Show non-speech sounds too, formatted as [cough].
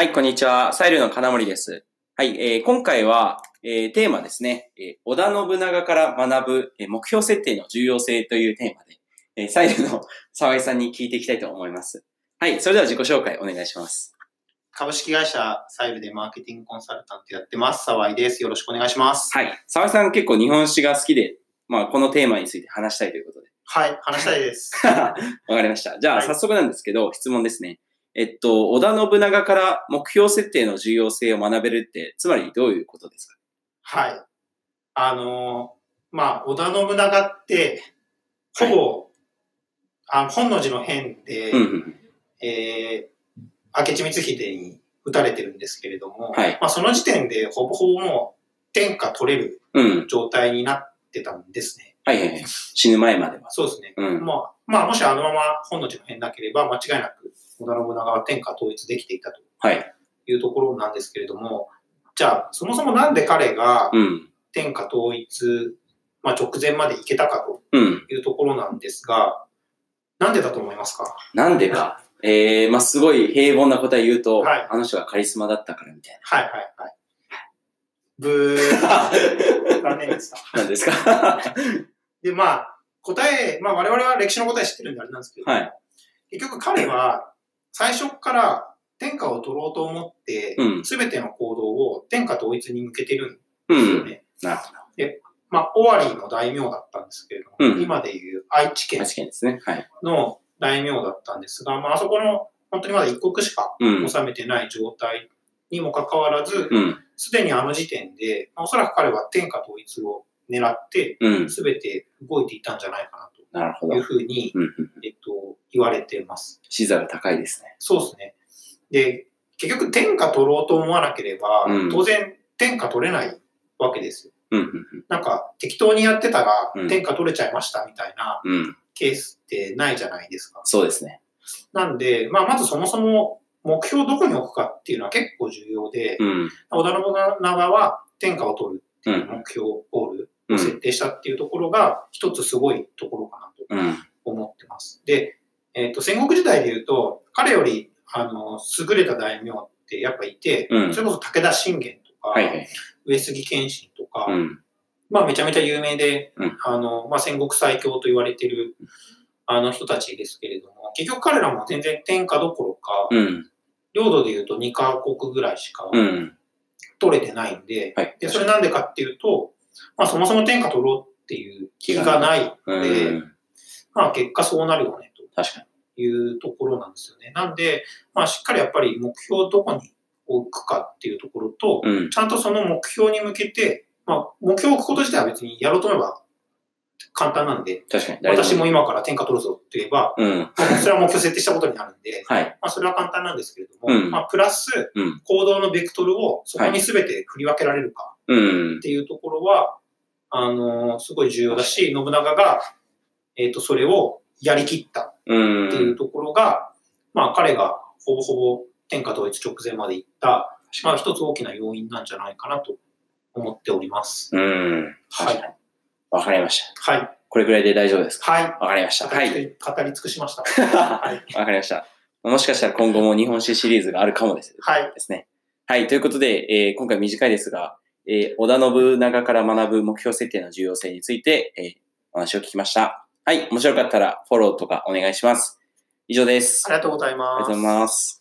はい、こんにちは。サイルの金森です。はい、えー今回は、えーテーマですね、えー織田信長から学ぶ、えー目標設定の重要性というテーマで、えーサイルの沢井さんに聞いていきたいと思います。はい、それでは自己紹介お願いします。株式会社サイルでマーケティングコンサルタントやってます。沢井です。よろしくお願いします。はい、沢井さん結構日本史が好きで、まあ、このテーマについて話したいということで。はい、話したいです。[laughs] わかりました。じゃあ、はい早速なんですけど、質問ですね。えっと、織田信長から目標設定の重要性を学べるって、つまりどういうことですか？はい。あのーまあ、織田信長って、ほぼ、あ本能寺の変で、うんうんうん。えー、明智光秀に撃たれてるんですけれども、はいまあ、その時点でほぼほぼもう天下取れるうん。状態になってたんですね。はいはいはい。死ぬ前までは。そうですね。うん。まあ、まあ、もしあのまま本能寺の変なければ、間違いなく織田信長は天下統一できていたとはい。いうところなんですけれども、じゃあ、そもそもなんで彼がうん。天下統一、まあ、直前まで行けたかとうん。いうところなんですが、なんでだと思いますか？なんでか。えー、まあ、すごい平凡な答え言うと、はいあの人がカリスマだったからみたいはいはいはい。[laughs] ブー。残念でした。な。なんですか？で、まあ、答え、まあ我々は歴史の答え知ってるんであれなんですけど、はい結局彼は最初から天下を取ろうと思ってう、ん。すべ、ての行動を天下統一に向けてるんうん。ですよね。なるほど。まあ、尾張の大名だったんですけれども、うん今でいう愛知県。の大名だったんですが、まあ、あそこの本当にまだ一国しかうん。治めてない状態にもかかわらず、うん。すでにあの時点で、まあおそらく彼は天下統一を狙って、うん。すべて動いていたんじゃないかなるほどいう。ふうに、うん。うんえっと、言われています。視座が高いですね。そうですね。で、結局天下取ろうと思わなければ、うん当然天下取れないわけですよ。うん。うん。なんか適当にやってたらうん天下取れちゃいましたみたいなうん。うん。ケースってないじゃないですか。そうですね。なんで、まあ、まずそもそも目標をどこに置くかっていうのは結構重要で、うん。織田信長は天下を取るっていう目標ゴールうん。を設定したっていうところが一つすごいところ。思ってます。で、えっ、と、戦国時代で言うと、彼より、あの、優れた大名ってやっぱいて、うんそれこそ武田信玄とか、はいはい。上杉謙信とか、うん。まあめちゃめちゃ有名で、うんあの、まあ戦国最強と言われてる、あの人たちですけれども、結局彼らも全然天下どころか、うん。領土で言うと2カ国ぐらいしかうん。取れてないんで、はい。で、それなんでかっていうと、まあそもそも天下取ろうっていう気がないので、うん。まあ結果そうなるよねと。いうところなんですよね。なんで、まあ、しっかりやっぱり目標をどこに置くかっていうところと、うん。ちゃんとその目標に向けて、まあ、目標を置くこと自体は別にやろうと思えば簡単なんで、確かに。私も今から天下取るぞって言えば、うん。まあそれは目標設定したことになるんで、[laughs] はい。まあ、それは簡単なんですけれども、うんまあ、プラスうん。行動のベクトルをそこに全て振り分けられるかうんっ。ていうところは、あのすごい重要だし、信長が、えっ、と、それをやりきったうん。っていうところが、まあ彼がほぼほぼ天下統一直前まで行った、まあ一つ大きな要因なんじゃないかなと思っております。うん。はい。わかりました。はい。これくらいで大丈夫ですか？はい。わかりました。はい。語り尽くしました。わ [laughs] はい。かりました。もしかしたら今後も日本史シリーズがあるかもですはい。ですね。はい。ということで、えー今回短いですが、えー織田信長から学ぶ目標設定の重要性について、えーお話を聞きました。はい。面白かったらフォローとかお願いします。以上です。ありがとうございます。ありがとうございます。